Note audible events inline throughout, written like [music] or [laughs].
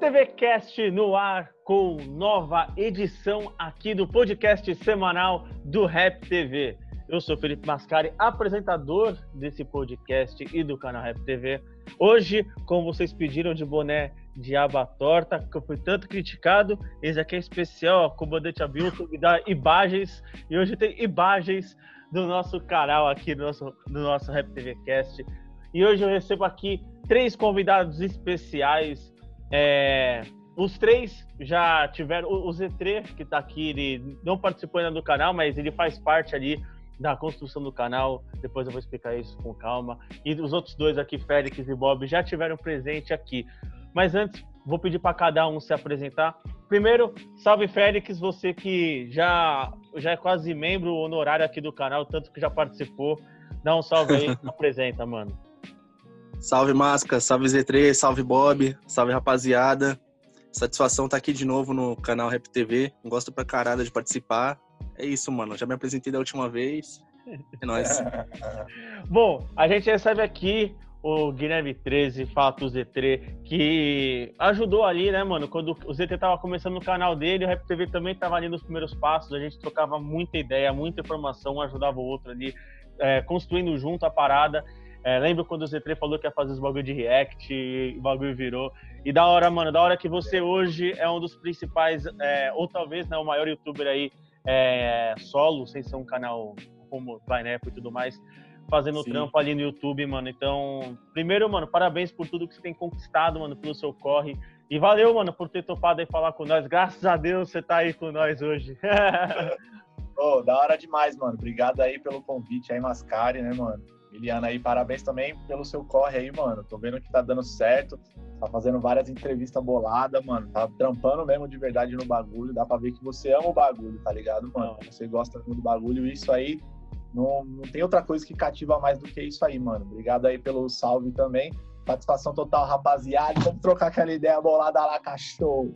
TV Cast no ar com nova edição aqui do podcast semanal do Rap TV. Eu sou Felipe Mascari, apresentador desse podcast e do canal Rap TV. Hoje, como vocês pediram de boné de aba torta, que eu fui tanto criticado, esse aqui é especial, ó, comandante Abilton, me dá imagens, e hoje tem imagens do nosso canal aqui, do nosso, do nosso Rap TV Cast. E hoje eu recebo aqui três convidados especiais. É, os três já tiveram. O Z3, que está aqui, ele não participou ainda do canal, mas ele faz parte ali da construção do canal. Depois eu vou explicar isso com calma. E os outros dois aqui, Félix e Bob, já tiveram presente aqui. Mas antes, vou pedir para cada um se apresentar. Primeiro, salve Félix, você que já, já é quase membro honorário aqui do canal, tanto que já participou. Dá um salve aí, [laughs] apresenta, mano. Salve Masca, salve Z3, salve Bob, salve rapaziada. Satisfação estar tá aqui de novo no canal Rap TV. Gosto pra caralho de participar. É isso, mano. Já me apresentei da última vez. É nóis. [laughs] Bom, a gente recebe aqui o Guilherme 13, Fato Z3, que ajudou ali, né, mano? Quando o ZT tava começando no canal dele, o Rap TV também tava ali nos primeiros passos, a gente trocava muita ideia, muita informação, um ajudava o outro ali, é, construindo junto a parada. É, lembro quando o Z3 falou que ia fazer os bagulho de React e o bagulho virou. E da hora, mano, da hora que você hoje é um dos principais, é, ou talvez né, o maior youtuber aí é, solo, sem ser um canal como Pineapple e tudo mais, fazendo Sim. trampo ali no YouTube, mano. Então, primeiro, mano, parabéns por tudo que você tem conquistado, mano, pelo seu corre. E valeu, mano, por ter topado aí falar com nós. Graças a Deus você tá aí com nós hoje. [laughs] oh, da hora demais, mano. Obrigado aí pelo convite aí, Mascari, né, mano? Miliana aí, parabéns também pelo seu corre aí, mano. Tô vendo que tá dando certo. Tá fazendo várias entrevistas boladas, mano. Tá trampando mesmo de verdade no bagulho. Dá pra ver que você ama o bagulho, tá ligado, mano? Você gosta muito do bagulho. E isso aí, não, não tem outra coisa que cativa mais do que isso aí, mano. Obrigado aí pelo salve também. Satisfação total, rapaziada. Vamos trocar aquela ideia bolada lá, cachorro.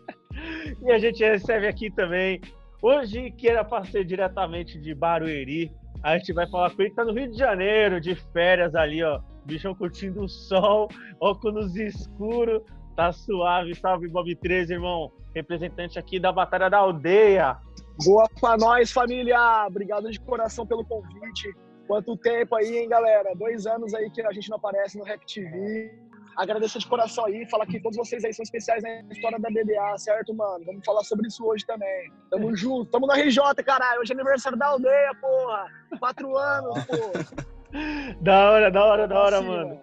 [laughs] e a gente recebe aqui também, hoje que era para ser diretamente de Barueri, a gente vai falar com ele que tá no Rio de Janeiro, de férias ali, ó. Bichão curtindo o sol, óculos escuro, tá suave. Salve, Bob 13, irmão. Representante aqui da Batalha da Aldeia. Boa pra nós, família! Obrigado de coração pelo convite. Quanto tempo aí, hein, galera? Dois anos aí que a gente não aparece no Rap TV agradecer de coração aí, falar que todos vocês aí são especiais na história da BDA, certo, mano? Vamos falar sobre isso hoje também. Tamo junto, tamo na RJ, caralho. Hoje é aniversário da aldeia, porra. Quatro anos, porra. [laughs] da hora, da hora, da hora, assim, mano.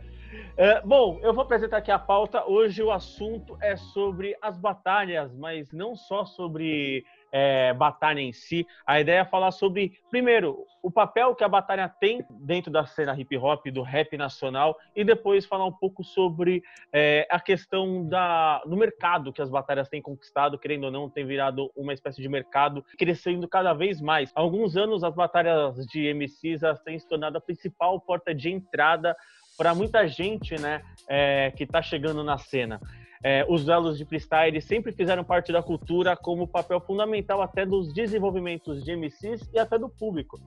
É, bom, eu vou apresentar aqui a pauta. Hoje o assunto é sobre as batalhas, mas não só sobre é, batalha em si. A ideia é falar sobre, primeiro, o papel que a batalha tem dentro da cena hip hop, do rap nacional, e depois falar um pouco sobre é, a questão da, do mercado que as batalhas têm conquistado, querendo ou não, tem virado uma espécie de mercado crescendo cada vez mais. Há alguns anos, as batalhas de MCs têm se tornado a principal porta de entrada para muita gente né, é, que está chegando na cena é, os duelos de freestyle sempre fizeram parte da cultura como papel fundamental até dos desenvolvimentos de MCs e até do público.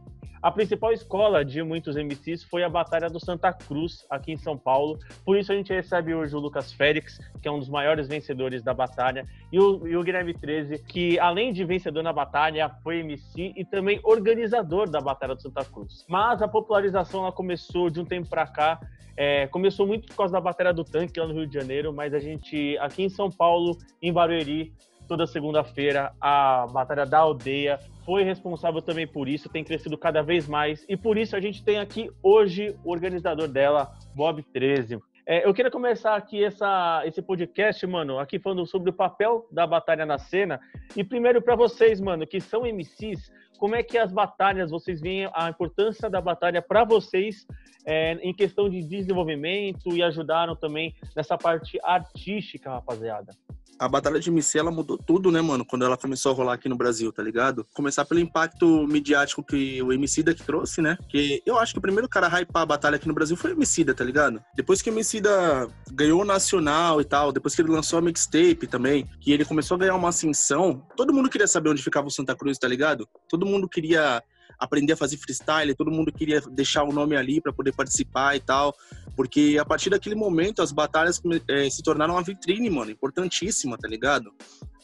A principal escola de muitos MCs foi a Batalha do Santa Cruz, aqui em São Paulo. Por isso a gente recebe hoje o Lucas Félix, que é um dos maiores vencedores da batalha, e o, e o Guilherme 13, que além de vencedor na batalha, foi MC e também organizador da Batalha do Santa Cruz. Mas a popularização ela começou de um tempo para cá é, começou muito por causa da Batalha do Tanque lá no Rio de Janeiro, mas a gente, aqui em São Paulo, em Barueri, toda segunda-feira, a Batalha da Aldeia foi responsável também por isso, tem crescido cada vez mais, e por isso a gente tem aqui hoje o organizador dela, Bob 13. É, eu queria começar aqui essa, esse podcast, mano, aqui falando sobre o papel da batalha na cena. E primeiro para vocês, mano, que são MCs, como é que as batalhas, vocês veem a importância da batalha para vocês é, em questão de desenvolvimento e ajudaram também nessa parte artística, rapaziada? A Batalha de MC, ela mudou tudo, né, mano? Quando ela começou a rolar aqui no Brasil, tá ligado? Começar pelo impacto midiático que o Emicida que trouxe, né? Que eu acho que o primeiro cara a hypar a batalha aqui no Brasil foi o Emicida, tá ligado? Depois que o Emicida ganhou o Nacional e tal, depois que ele lançou a mixtape também, que ele começou a ganhar uma ascensão, todo mundo queria saber onde ficava o Santa Cruz, tá ligado? Todo mundo queria aprender a fazer freestyle, todo mundo queria deixar o nome ali para poder participar e tal. Porque a partir daquele momento, as batalhas é, se tornaram uma vitrine, mano, importantíssima, tá ligado?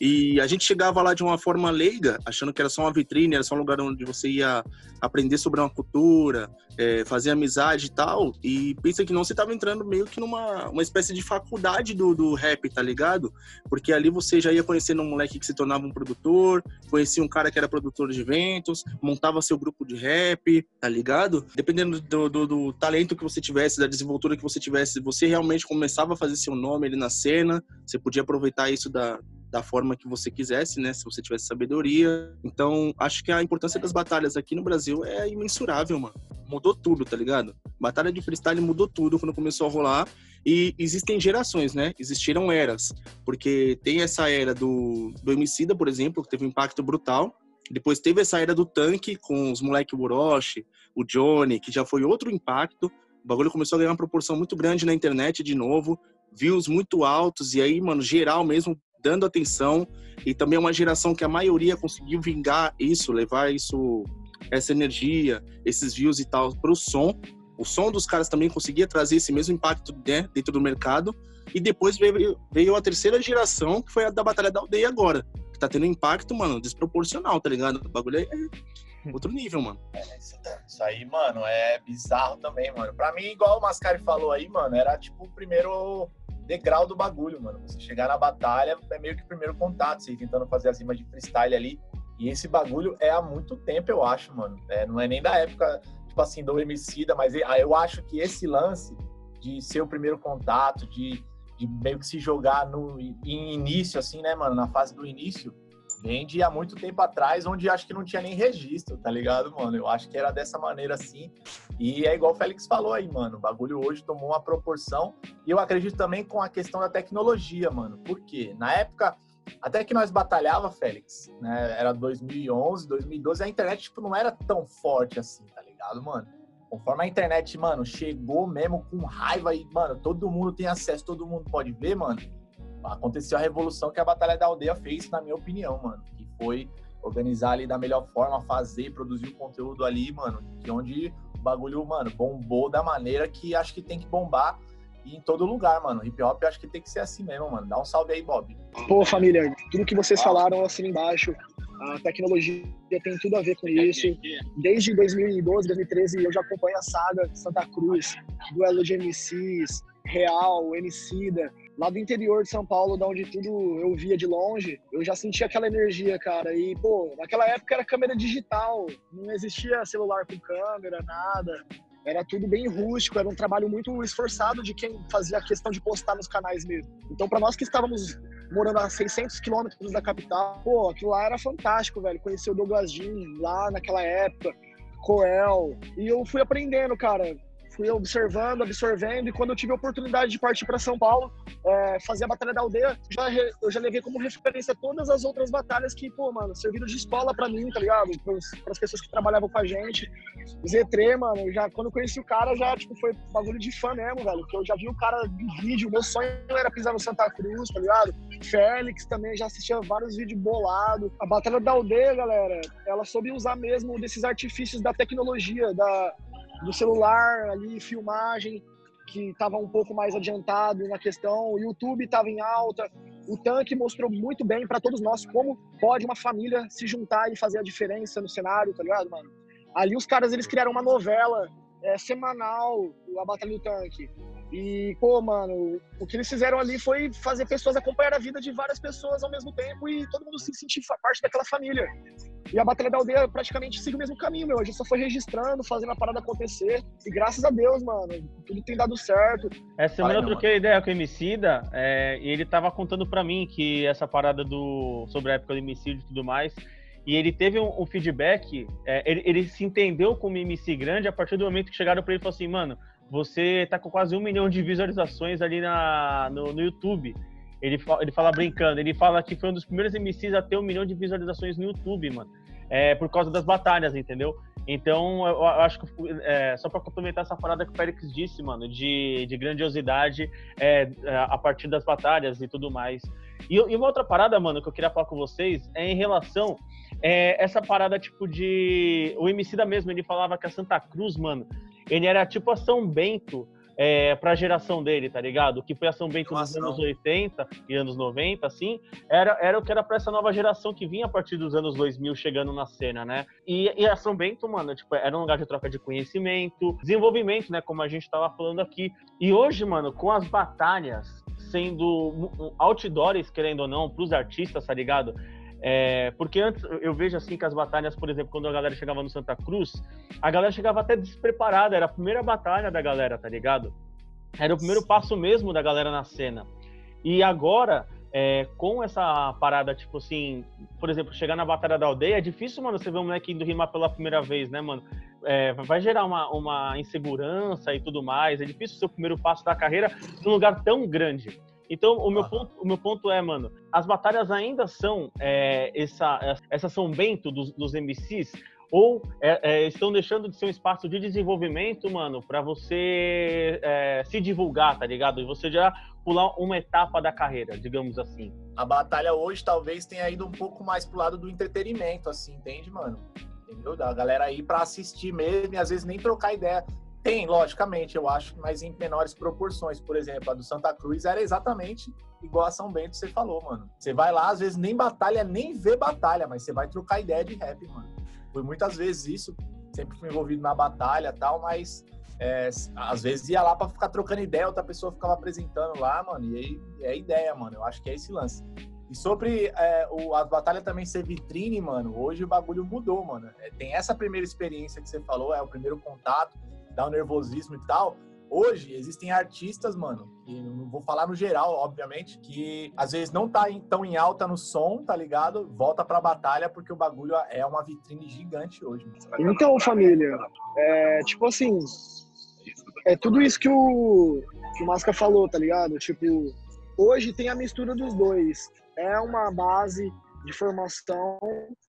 E a gente chegava lá de uma forma leiga, achando que era só uma vitrine, era só um lugar onde você ia aprender sobre uma cultura, é, fazer amizade e tal. E pensa que não, você tava entrando meio que numa uma espécie de faculdade do, do rap, tá ligado? Porque ali você já ia conhecendo um moleque que se tornava um produtor, conhecia um cara que era produtor de eventos, montava seu grupo de rap, tá ligado? Dependendo do, do, do talento que você tivesse, da desenvoltura que você tivesse, você realmente começava a fazer seu nome ali na cena, você podia aproveitar isso da, da forma que você quisesse, né? Se você tivesse sabedoria. Então, acho que a importância das batalhas aqui no Brasil é imensurável, mano. Mudou tudo, tá ligado? Batalha de freestyle mudou tudo quando começou a rolar. E existem gerações, né? Existiram eras. Porque tem essa era do, do Emicida, por exemplo, que teve um impacto brutal. Depois teve essa era do tanque com os moleque Orochi, o Johnny, que já foi outro impacto. O bagulho começou a ganhar uma proporção muito grande na internet de novo, views muito altos, e aí, mano, geral mesmo dando atenção e também é uma geração que a maioria conseguiu vingar isso, levar isso, essa energia, esses views e tal para o som. O som dos caras também conseguia trazer esse mesmo impacto né, dentro do mercado. E depois veio, veio a terceira geração, que foi a da Batalha da Aldeia agora. Que tá tendo impacto, mano, desproporcional, tá ligado? O bagulho é outro nível, mano. É, isso aí, mano, é bizarro também, mano. Pra mim, igual o Mascari falou aí, mano, era tipo o primeiro degrau do bagulho, mano. Você chegar na batalha é meio que o primeiro contato, você tentando fazer as rimas de freestyle ali. E esse bagulho é há muito tempo, eu acho, mano. É, não é nem da época, tipo assim, do Emicida, mas eu acho que esse lance de ser o primeiro contato, de, de meio que se jogar no em início, assim, né, mano, na fase do início, vem há muito tempo atrás, onde acho que não tinha nem registro, tá ligado, mano? Eu acho que era dessa maneira assim. E é igual o Félix falou aí, mano. O bagulho hoje tomou uma proporção. E eu acredito também com a questão da tecnologia, mano. Por quê? Na época, até que nós batalhava, Félix, né? Era 2011, 2012, a internet, tipo, não era tão forte assim, tá ligado, mano? Conforme a internet, mano, chegou mesmo com raiva e, mano, todo mundo tem acesso, todo mundo pode ver, mano aconteceu a revolução que a Batalha da Aldeia fez, na minha opinião, mano. Que foi organizar ali da melhor forma, fazer, produzir o conteúdo ali, mano. Que onde o bagulho, mano, bombou da maneira que acho que tem que bombar e em todo lugar, mano. Hip hop acho que tem que ser assim mesmo, mano. Dá um salve aí, Bob. Pô, família, tudo que vocês falaram assim embaixo, a tecnologia tem tudo a ver com isso. Desde 2012, 2013 eu já acompanho a saga Santa Cruz, duelo de MCs, Real, Emicida lá do interior de São Paulo, da onde tudo eu via de longe, eu já sentia aquela energia, cara. E, pô, naquela época era câmera digital, não existia celular com câmera, nada. Era tudo bem rústico, era um trabalho muito esforçado de quem fazia a questão de postar nos canais mesmo. Então, para nós que estávamos morando a 600 quilômetros da capital, pô, aquilo lá era fantástico, velho. Conheci o Douglas Jean lá naquela época, Coel. E eu fui aprendendo, cara fui observando, absorvendo, e quando eu tive a oportunidade de partir para São Paulo, é, fazer a Batalha da Aldeia, já, eu já levei como referência todas as outras batalhas que, pô, mano, serviram de escola para mim, tá ligado? Para as pessoas que trabalhavam com a gente. Z3, mano, já, quando eu conheci o cara, já, tipo, foi bagulho de fã mesmo, velho, porque eu já vi o cara em vídeo, meu sonho era pisar no Santa Cruz, tá ligado? Félix também, já assistia vários vídeos bolados. A Batalha da Aldeia, galera, ela soube usar mesmo desses artifícios da tecnologia, da, do celular ali, filmagem, que estava um pouco mais adiantado na questão, o YouTube estava em alta, o tanque mostrou muito bem para todos nós como pode uma família se juntar e fazer a diferença no cenário, tá ligado, mano? Ali os caras eles criaram uma novela é, semanal, a Batalha do Tanque. E, pô, mano, o que eles fizeram ali foi fazer pessoas acompanhar a vida de várias pessoas ao mesmo tempo e todo mundo se sentir parte daquela família. E a Batalha da Aldeia praticamente segue o mesmo caminho, meu. A gente só foi registrando, fazendo a parada acontecer. E graças a Deus, mano, tudo tem dado certo. Essa semana eu troquei ideia com o Emicida é, e ele tava contando pra mim que essa parada do sobre a época do Emicida e tudo mais. E ele teve um, um feedback, é, ele, ele, se entendeu como MC grande a partir do momento que chegaram pra ele e falaram assim, mano, você tá com quase um milhão de visualizações ali na, no, no YouTube. Ele, ele fala brincando, ele fala que foi um dos primeiros MCs a ter um milhão de visualizações no YouTube, mano. É, por causa das batalhas, entendeu? Então, eu, eu acho que, é, só para complementar essa parada que o Félix disse, mano, de, de grandiosidade é, a partir das batalhas e tudo mais. E, e, uma outra parada, mano, que eu queria falar com vocês é em relação é, essa parada, tipo, de. O MC da mesmo, ele falava que a Santa Cruz, mano, ele era tipo a São Bento é, pra geração dele, tá ligado? O que foi a São Bento nos anos 80 e anos 90, assim, era, era o que era pra essa nova geração que vinha a partir dos anos 2000 chegando na cena, né? E, e a São Bento, mano, tipo, era um lugar de troca de conhecimento, desenvolvimento, né? Como a gente tava falando aqui. E hoje, mano, com as batalhas sendo outdoors, querendo ou não, pros artistas, tá ligado? É, porque antes eu vejo assim que as batalhas, por exemplo, quando a galera chegava no Santa Cruz, a galera chegava até despreparada, era a primeira batalha da galera, tá ligado? Era o primeiro passo mesmo da galera na cena. E agora, é, com essa parada, tipo assim, por exemplo, chegar na Batalha da Aldeia, é difícil, mano, você ver um moleque indo rimar pela primeira vez, né, mano? É, vai gerar uma, uma insegurança e tudo mais. É difícil o primeiro passo da carreira num lugar tão grande. Então, o meu, ponto, o meu ponto é, mano, as batalhas ainda são é, essa, essa São Bento dos, dos MCs, ou é, é, estão deixando de ser um espaço de desenvolvimento, mano, para você é, se divulgar, tá ligado? E você já pular uma etapa da carreira, digamos assim. A batalha hoje talvez tenha ido um pouco mais pro lado do entretenimento, assim, entende, mano? Entendeu? Da galera aí para assistir mesmo e às vezes nem trocar ideia. Tem, logicamente, eu acho, mas em menores proporções. Por exemplo, a do Santa Cruz era exatamente igual a São Bento, você falou, mano. Você vai lá, às vezes nem batalha, nem vê batalha, mas você vai trocar ideia de rap, mano. Foi muitas vezes isso, sempre fui envolvido na batalha tal, mas é, às vezes ia lá para ficar trocando ideia, outra pessoa ficava apresentando lá, mano, e aí é ideia, mano. Eu acho que é esse lance. E sobre é, o, a batalha também ser vitrine, mano, hoje o bagulho mudou, mano. É, tem essa primeira experiência que você falou, é o primeiro contato dá um nervosismo e tal. Hoje existem artistas, mano, e não vou falar no geral, obviamente, que às vezes não tá tão em alta no som, tá ligado? Volta pra batalha porque o bagulho é uma vitrine gigante hoje. Mano. Então, família, é, tipo assim, é tudo isso que o, que o Masca falou, tá ligado? Tipo, hoje tem a mistura dos dois. É uma base de formação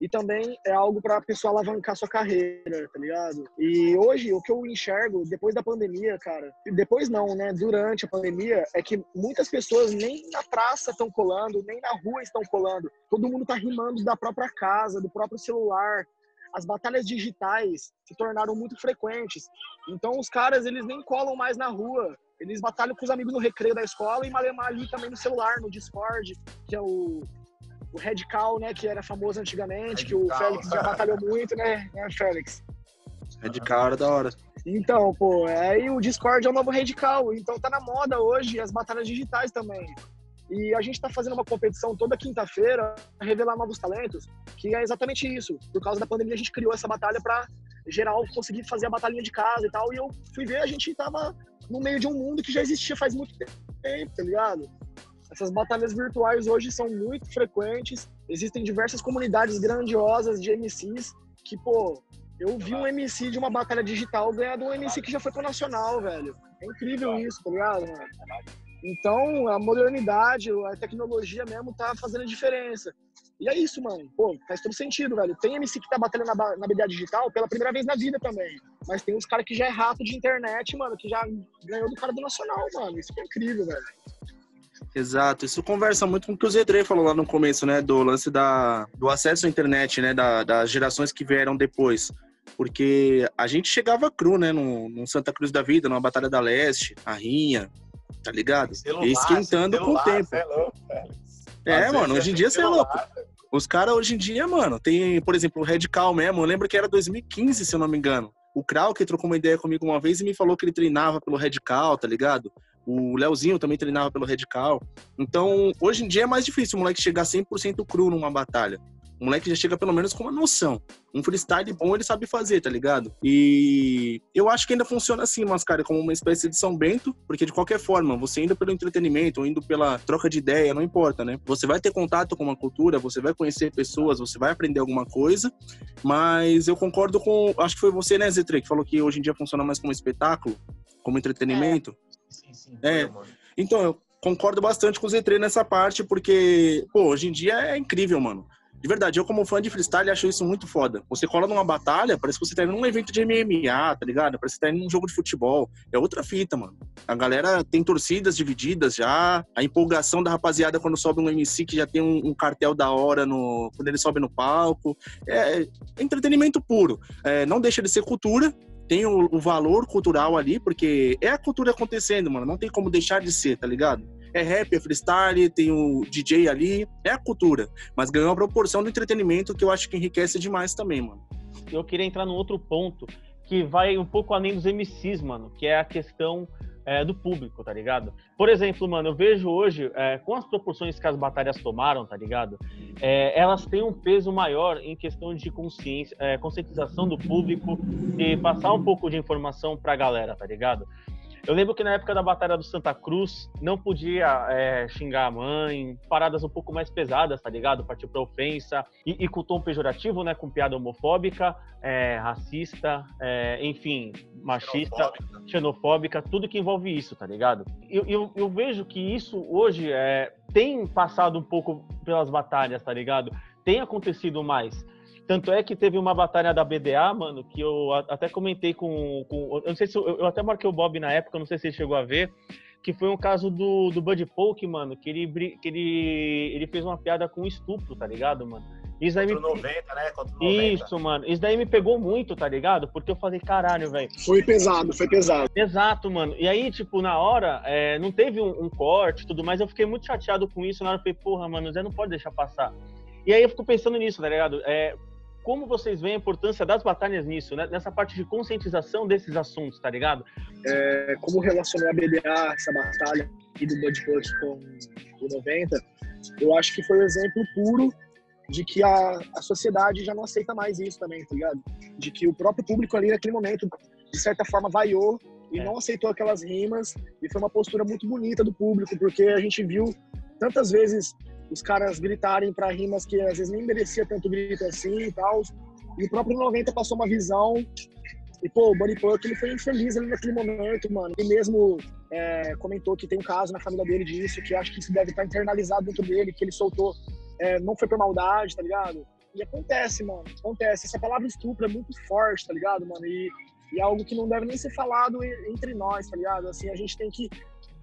e também é algo para a pessoa alavancar sua carreira, tá ligado? E hoje o que eu enxergo depois da pandemia, cara, depois não, né? Durante a pandemia é que muitas pessoas nem na praça estão colando, nem na rua estão colando. Todo mundo tá rimando da própria casa, do próprio celular. As batalhas digitais se tornaram muito frequentes. Então os caras eles nem colam mais na rua, eles batalham com os amigos no recreio da escola e malemar ali também no celular, no Discord, que é o o Radical, né, que era famoso antigamente, Radical, que o Félix já batalhou muito, né, né Félix? Radical era da hora. Então, pô, aí o Discord é o novo Radical, então tá na moda hoje as batalhas digitais também. E a gente tá fazendo uma competição toda quinta-feira, revelar novos talentos, que é exatamente isso. Por causa da pandemia, a gente criou essa batalha para geral conseguir fazer a batalhinha de casa e tal. E eu fui ver, a gente tava no meio de um mundo que já existia faz muito tempo, tá ligado? Essas batalhas virtuais hoje são muito frequentes. Existem diversas comunidades grandiosas de MCs que, pô, eu vi um MC de uma batalha digital ganhar de um MC que já foi pro nacional, velho. É incrível isso, tá ligado, mano? Então, a modernidade, a tecnologia mesmo tá fazendo diferença. E é isso, mano. Pô, faz todo sentido, velho. Tem MC que tá batalhando na, na BDA digital pela primeira vez na vida também. Mas tem uns caras que já é rato de internet, mano, que já ganhou do cara do nacional, mano. Isso é incrível, velho. Exato, isso conversa muito com o que o Zedre falou lá no começo, né, do lance da, do acesso à internet, né, da, das gerações que vieram depois. Porque a gente chegava cru, né, no, no Santa Cruz da Vida, numa Batalha da Leste, a Rinha, tá ligado? Celular, e esquentando celular, com o tempo. É, louco, é mano, hoje em dia você é louco. Os caras hoje em dia, mano, tem, por exemplo, o Radical mesmo, eu lembro que era 2015, se eu não me engano. O Krau que trocou uma ideia comigo uma vez e me falou que ele treinava pelo Radical, tá ligado? O Leozinho também treinava pelo Radical. Então, hoje em dia é mais difícil o moleque chegar 100% cru numa batalha. O moleque já chega pelo menos com uma noção. Um freestyle bom ele sabe fazer, tá ligado? E eu acho que ainda funciona assim, mas, cara, como uma espécie de São Bento, porque de qualquer forma, você indo pelo entretenimento, ou indo pela troca de ideia, não importa, né? Você vai ter contato com uma cultura, você vai conhecer pessoas, você vai aprender alguma coisa, mas eu concordo com. Acho que foi você, né, Zetre, que falou que hoje em dia funciona mais como espetáculo, como entretenimento. É. Sim, sim. É. Então, eu concordo bastante com o Z3 nessa parte, porque, pô, hoje em dia é incrível, mano. De verdade, eu como fã de freestyle acho isso muito foda. Você cola numa batalha, parece que você tá indo num evento de MMA, tá ligado? Parece que você tá indo num jogo de futebol. É outra fita, mano. A galera tem torcidas divididas já. A empolgação da rapaziada quando sobe um MC que já tem um, um cartel da hora no, quando ele sobe no palco. É, é entretenimento puro. É, não deixa de ser cultura, tem o, o, valor cultural ali, porque é a cultura acontecendo, mano. Não tem como deixar de ser, tá ligado? É rap, é freestyle, tem o DJ ali, é a cultura. Mas ganhou uma proporção do entretenimento que eu acho que enriquece demais também, mano. Eu queria entrar num outro ponto que vai um pouco além dos MCs, mano, que é a questão é, do público, tá ligado? Por exemplo, mano, eu vejo hoje, é, com as proporções que as batalhas tomaram, tá ligado? É, elas têm um peso maior em questão de consciência, é, conscientização do público e passar um pouco de informação pra galera, tá ligado? Eu lembro que na época da Batalha do Santa Cruz, não podia é, xingar a mãe, paradas um pouco mais pesadas, tá ligado? Partiu pra ofensa, e, e com tom pejorativo, né? Com piada homofóbica, é, racista, é, enfim, machista, xenofóbica. xenofóbica. tudo que envolve isso, tá ligado? Eu, eu, eu vejo que isso hoje é, tem passado um pouco pelas batalhas, tá ligado? Tem acontecido mais. Tanto é que teve uma batalha da BDA, mano, que eu até comentei com. com eu não sei se eu, eu, até marquei o Bob na época, não sei se ele chegou a ver, que foi um caso do, do Bud Polk, mano, que ele, que ele, ele fez uma piada com estupro, tá ligado, mano? Isso daí Contra me... 90, né? Contra 90. Isso, mano. Isso daí me pegou muito, tá ligado? Porque eu falei, caralho, velho. Foi pesado, foi pesado. Exato, mano. E aí, tipo, na hora, é, não teve um, um corte e tudo mais. Eu fiquei muito chateado com isso. Na hora eu falei, porra, mano, Zé não pode deixar passar. E aí eu fico pensando nisso, tá ligado? É, como vocês veem a importância das batalhas nisso, né? nessa parte de conscientização desses assuntos, tá ligado? É, como relacionou a BDA, essa batalha aqui do Bud Puck com o 90, eu acho que foi um exemplo puro de que a, a sociedade já não aceita mais isso também, tá ligado? De que o próprio público ali naquele momento, de certa forma, vaiou e é. não aceitou aquelas rimas, e foi uma postura muito bonita do público, porque a gente viu tantas vezes os caras gritarem para rimas que às vezes nem merecia tanto grito assim e tal. E o próprio 90 passou uma visão. E, pô, o Buddy Puck, ele foi infeliz ali naquele momento, mano. Ele mesmo é, comentou que tem um caso na família dele disso, que acho que isso deve estar internalizado dentro dele, que ele soltou. É, não foi por maldade, tá ligado? E acontece, mano. Acontece. Essa palavra estupro é muito forte, tá ligado, mano? E, e é algo que não deve nem ser falado entre nós, tá ligado? Assim, a gente tem que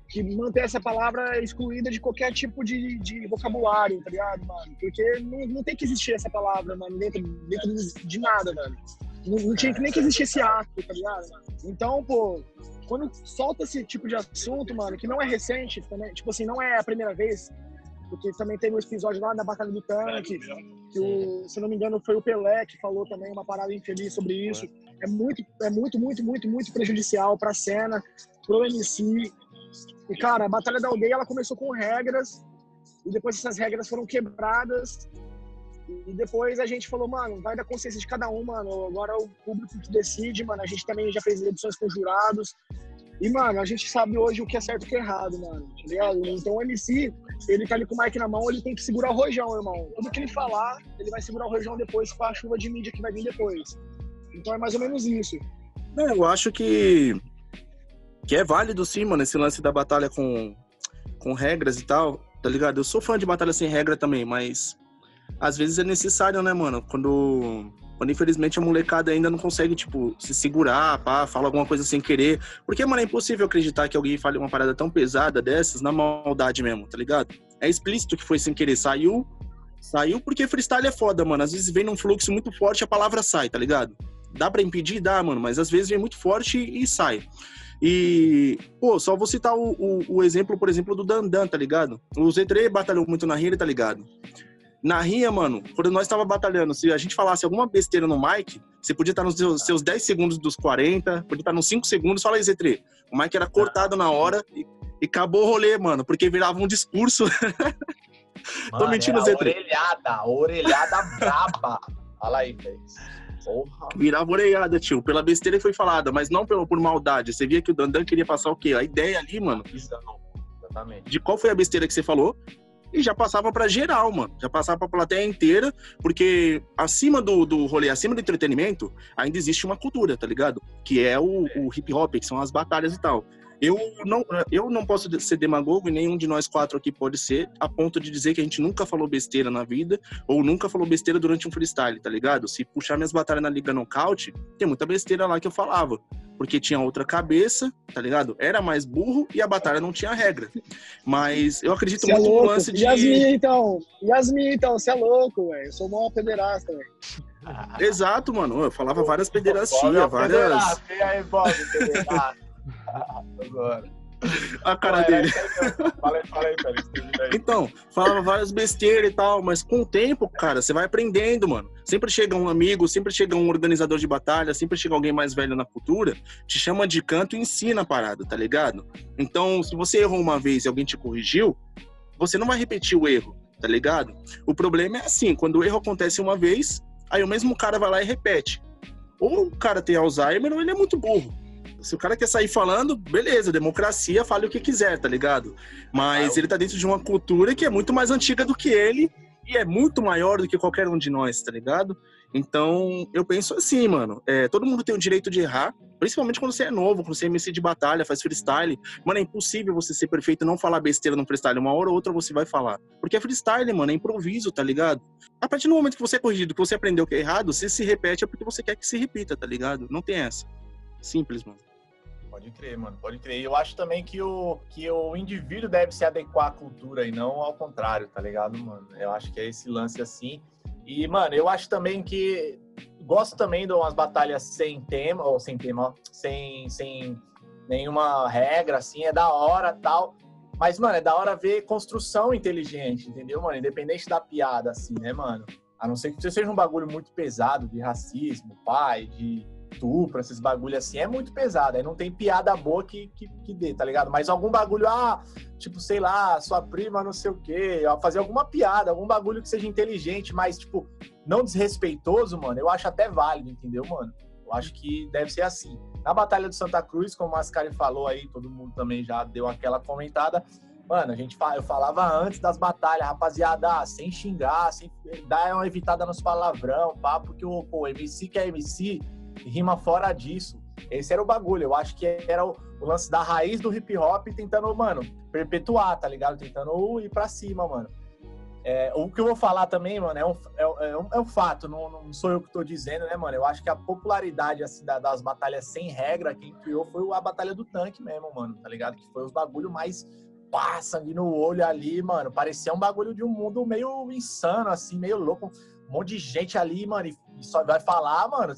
que manter essa palavra excluída de qualquer tipo de, de vocabulário, tá ligado, mano? Porque não, não, tem que existir essa palavra, mano, dentro, dentro de nada, mano. Não, não tinha que nem que existir esse ato, tá ligado, mano? Então, pô, quando solta esse tipo de assunto, mano, que não é recente, também, tipo assim, não é a primeira vez, porque também tem um episódio lá na Batalha do Tanque, que o, se não me engano foi o Pelé que falou também uma parada infeliz sobre isso. É muito, é muito, muito, muito, muito prejudicial pra cena, pro MC, e, cara, a Batalha da Aldeia, ela começou com regras, e depois essas regras foram quebradas, e depois a gente falou, mano, vai da consciência de cada um, mano, agora é o público que decide, mano, a gente também já fez edições com jurados, e, mano, a gente sabe hoje o que é certo e o que é errado, mano, tá ligado? Então o MC, ele tá ali com o mic na mão, ele tem que segurar o rojão, irmão. Tudo que ele falar, ele vai segurar o rojão depois com a chuva de mídia que vai vir depois. Então é mais ou menos isso. É, eu acho que que é válido sim, mano, esse lance da batalha com, com regras e tal, tá ligado? Eu sou fã de batalha sem regra também, mas às vezes é necessário, né, mano? Quando, quando infelizmente a molecada ainda não consegue, tipo, se segurar, pá, fala alguma coisa sem querer. Porque, mano, é impossível acreditar que alguém fale uma parada tão pesada dessas na maldade mesmo, tá ligado? É explícito que foi sem querer, saiu, saiu porque freestyle é foda, mano. Às vezes vem num fluxo muito forte a palavra sai, tá ligado? Dá pra impedir? Dá, mano, mas às vezes vem muito forte e sai. E, pô, só vou citar o, o, o exemplo, por exemplo, do Dandan, tá ligado? O Z3 batalhou muito na rinha, tá ligado? Na rinha, mano, quando nós tava batalhando, se a gente falasse alguma besteira no mic, você podia estar nos seus, seus 10 segundos dos 40, podia estar nos 5 segundos, fala aí, Z3. O mic era cortado na hora e, e acabou o rolê, mano, porque virava um discurso. [laughs] Mano, Tô mentindo, Z3. Orelhada, orelhada braba. Fala aí, Fez. Porra. Virava orelhada, tio, pela besteira que foi falada, mas não pelo, por maldade. Você via que o Dandan queria passar o quê? A ideia ali, mano. Exatamente. De qual foi a besteira que você falou e já passava para geral, mano. Já passava pra plateia inteira, porque acima do, do rolê, acima do entretenimento, ainda existe uma cultura, tá ligado? Que é o, o hip hop, que são as batalhas e tal. Eu não, eu não posso ser demagogo e nenhum de nós quatro aqui pode ser, a ponto de dizer que a gente nunca falou besteira na vida ou nunca falou besteira durante um freestyle, tá ligado? Se puxar minhas batalhas na Liga Nocaute, tem muita besteira lá que eu falava. Porque tinha outra cabeça, tá ligado? Era mais burro e a batalha não tinha regra. Mas eu acredito cê muito é no lance de. Yasmin, então. Yasmin, então, você é louco, velho. Eu sou maior pederasta, velho. Exato, mano. Eu falava várias pederastias, várias. E aí, Bob, Agora. A cara dele. Fala aí, fala aí, Félix. Então, falava várias besteiras e tal, mas com o tempo, cara, você vai aprendendo, mano. Sempre chega um amigo, sempre chega um organizador de batalha, sempre chega alguém mais velho na cultura, te chama de canto e ensina a parada, tá ligado? Então, se você errou uma vez e alguém te corrigiu, você não vai repetir o erro, tá ligado? O problema é assim, quando o erro acontece uma vez, aí o mesmo cara vai lá e repete. Ou o cara tem Alzheimer ou ele é muito burro. Se o cara quer sair falando, beleza, democracia, fale o que quiser, tá ligado? Mas ele tá dentro de uma cultura que é muito mais antiga do que ele e é muito maior do que qualquer um de nós, tá ligado? Então, eu penso assim, mano, é, todo mundo tem o direito de errar, principalmente quando você é novo, quando você é MC de batalha, faz freestyle. Mano, é impossível você ser perfeito e não falar besteira no freestyle. Uma hora ou outra você vai falar. Porque é freestyle, mano, é improviso, tá ligado? A partir do momento que você é corrigido, que você aprendeu que é errado, você se repete é porque você quer que se repita, tá ligado? Não tem essa. Simples, mano. Pode crer, mano, pode crer. E eu acho também que o, que o indivíduo deve se adequar à cultura e não ao contrário, tá ligado, mano? Eu acho que é esse lance assim. E, mano, eu acho também que. Gosto também de umas batalhas sem tema, ou sem tema, sem, sem nenhuma regra, assim, é da hora tal. Mas, mano, é da hora ver construção inteligente, entendeu, mano? Independente da piada, assim, né, mano? A não ser que seja um bagulho muito pesado de racismo, pai, de estupro, esses bagulho assim, é muito pesado. Aí não tem piada boa que, que, que dê, tá ligado? Mas algum bagulho, ah, tipo, sei lá, sua prima não sei o quê, fazer alguma piada, algum bagulho que seja inteligente, mas, tipo, não desrespeitoso, mano, eu acho até válido, entendeu, mano? Eu acho que deve ser assim. Na Batalha do Santa Cruz, como o Mascari falou aí, todo mundo também já deu aquela comentada. Mano, a gente eu falava antes das batalhas, rapaziada, sem xingar, sem dar uma evitada nos palavrão, pá, porque o pô, MC que é MC, rima fora disso. Esse era o bagulho. Eu acho que era o, o lance da raiz do hip hop tentando, mano, perpetuar, tá ligado? Tentando ir pra cima, mano. É, o que eu vou falar também, mano, é um, é, é um, é um fato, não, não, sou eu que tô dizendo, né, mano? Eu acho que a popularidade assim, das batalhas sem regra, quem criou foi a Batalha do Tanque mesmo, mano, tá ligado? Que foi os bagulho mais pá, sangue no olho ali, mano. Parecia um bagulho de um mundo meio insano, assim, meio louco. Um monte de gente ali, mano, e só vai falar, mano,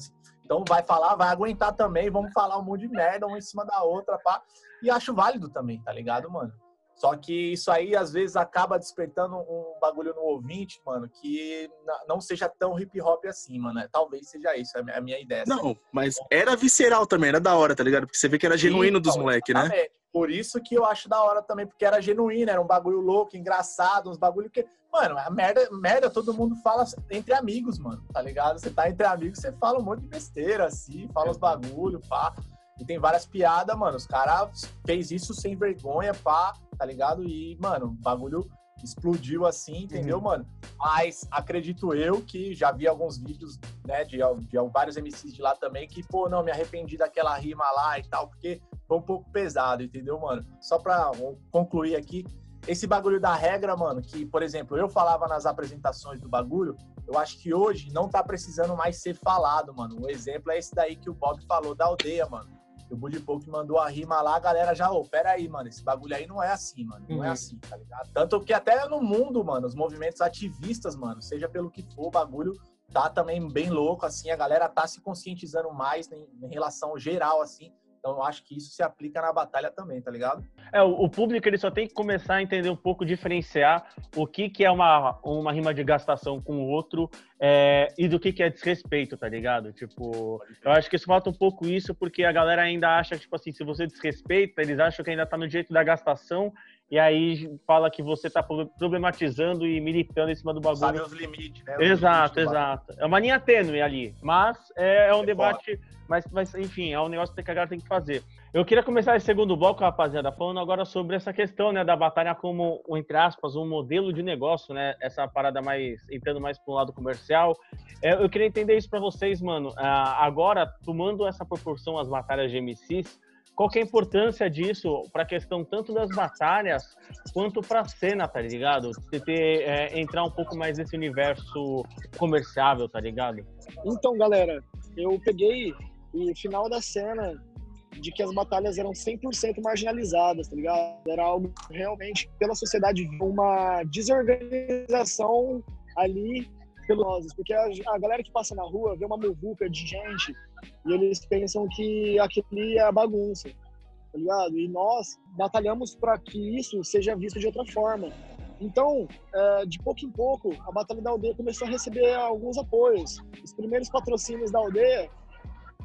então vai falar, vai aguentar também, vamos falar um monte de merda, uma em cima da outra, pá. E acho válido também, tá ligado, mano? Só que isso aí, às vezes, acaba despertando um bagulho no ouvinte, mano, que não seja tão hip hop assim, mano. Talvez seja isso, é a minha ideia. Não, mas era visceral também, era da hora, tá ligado? Porque você vê que era genuíno Sim, dos moleques, né? Por isso que eu acho da hora também, porque era genuíno, era um bagulho louco, engraçado, uns bagulho que. Mano, a merda, merda todo mundo fala entre amigos, mano, tá ligado? Você tá entre amigos, você fala um monte de besteira, assim, fala os bagulho, pá. E tem várias piadas, mano. Os caras fez isso sem vergonha, pá, tá ligado? E, mano, bagulho explodiu assim, entendeu, uhum. mano? Mas acredito eu que já vi alguns vídeos, né, de, de vários MCs de lá também, que, pô, não, me arrependi daquela rima lá e tal, porque foi um pouco pesado, entendeu, mano? Só pra concluir aqui, esse bagulho da regra, mano, que, por exemplo, eu falava nas apresentações do bagulho, eu acho que hoje não tá precisando mais ser falado, mano. Um exemplo é esse daí que o Bob falou da aldeia, mano o Buddy que mandou a rima lá, a galera já, ô, oh, pera aí, mano, esse bagulho aí não é assim, mano, não é uhum. é assim, tá ligado? Tanto que até no mundo, mano, os movimentos ativistas, mano, seja pelo que for, o bagulho tá também bem louco, assim, a galera tá se conscientizando mais em, em relação geral, assim, então eu acho que isso se aplica na batalha também, tá ligado? É, o, o, público ele só tem que começar a entender um pouco, diferenciar o que, que é uma, uma rima de gastação com o outro é, e do que, que é desrespeito, tá ligado? Tipo, eu acho que isso falta um pouco isso, porque a galera ainda acha tipo assim, se você desrespeita, eles acham que ainda tá no direito da gastação e aí fala que você tá problematizando e militando em cima do bagulho. Sabe os limites, né? Os exato, limites exato. É uma linha tênue ali, mas é, é um é debate... Foda mas, mas enfim, é um negócio que a galera tem que fazer. Eu queria começar esse segundo bloco, rapaziada, falando agora sobre essa questão, né, da batalha como, entre aspas, um modelo de negócio, né, essa parada mais, entrando mais para um lado comercial. É, eu queria entender isso para vocês, mano. Ah, agora, tomando essa proporção as batalhas de MCs, qual que é a importância disso para a questão tanto das batalhas quanto para a cena, tá ligado? Você ter, é, entrar um pouco mais nesse universo comerciável, tá ligado? Então, galera, eu peguei e final da cena de que as batalhas eram 100% marginalizadas, tá ligado? Era algo realmente pela sociedade uma desorganização ali porque a, a, galera que passa na rua vê uma muvuca de gente e eles pensam que aquilo é bagunça, tá ligado? E nós batalhamos para que isso seja visto de outra forma. Então, é, de pouco em pouco, a Batalha da Aldeia começou a receber alguns apoios. Os primeiros patrocínios da aldeia,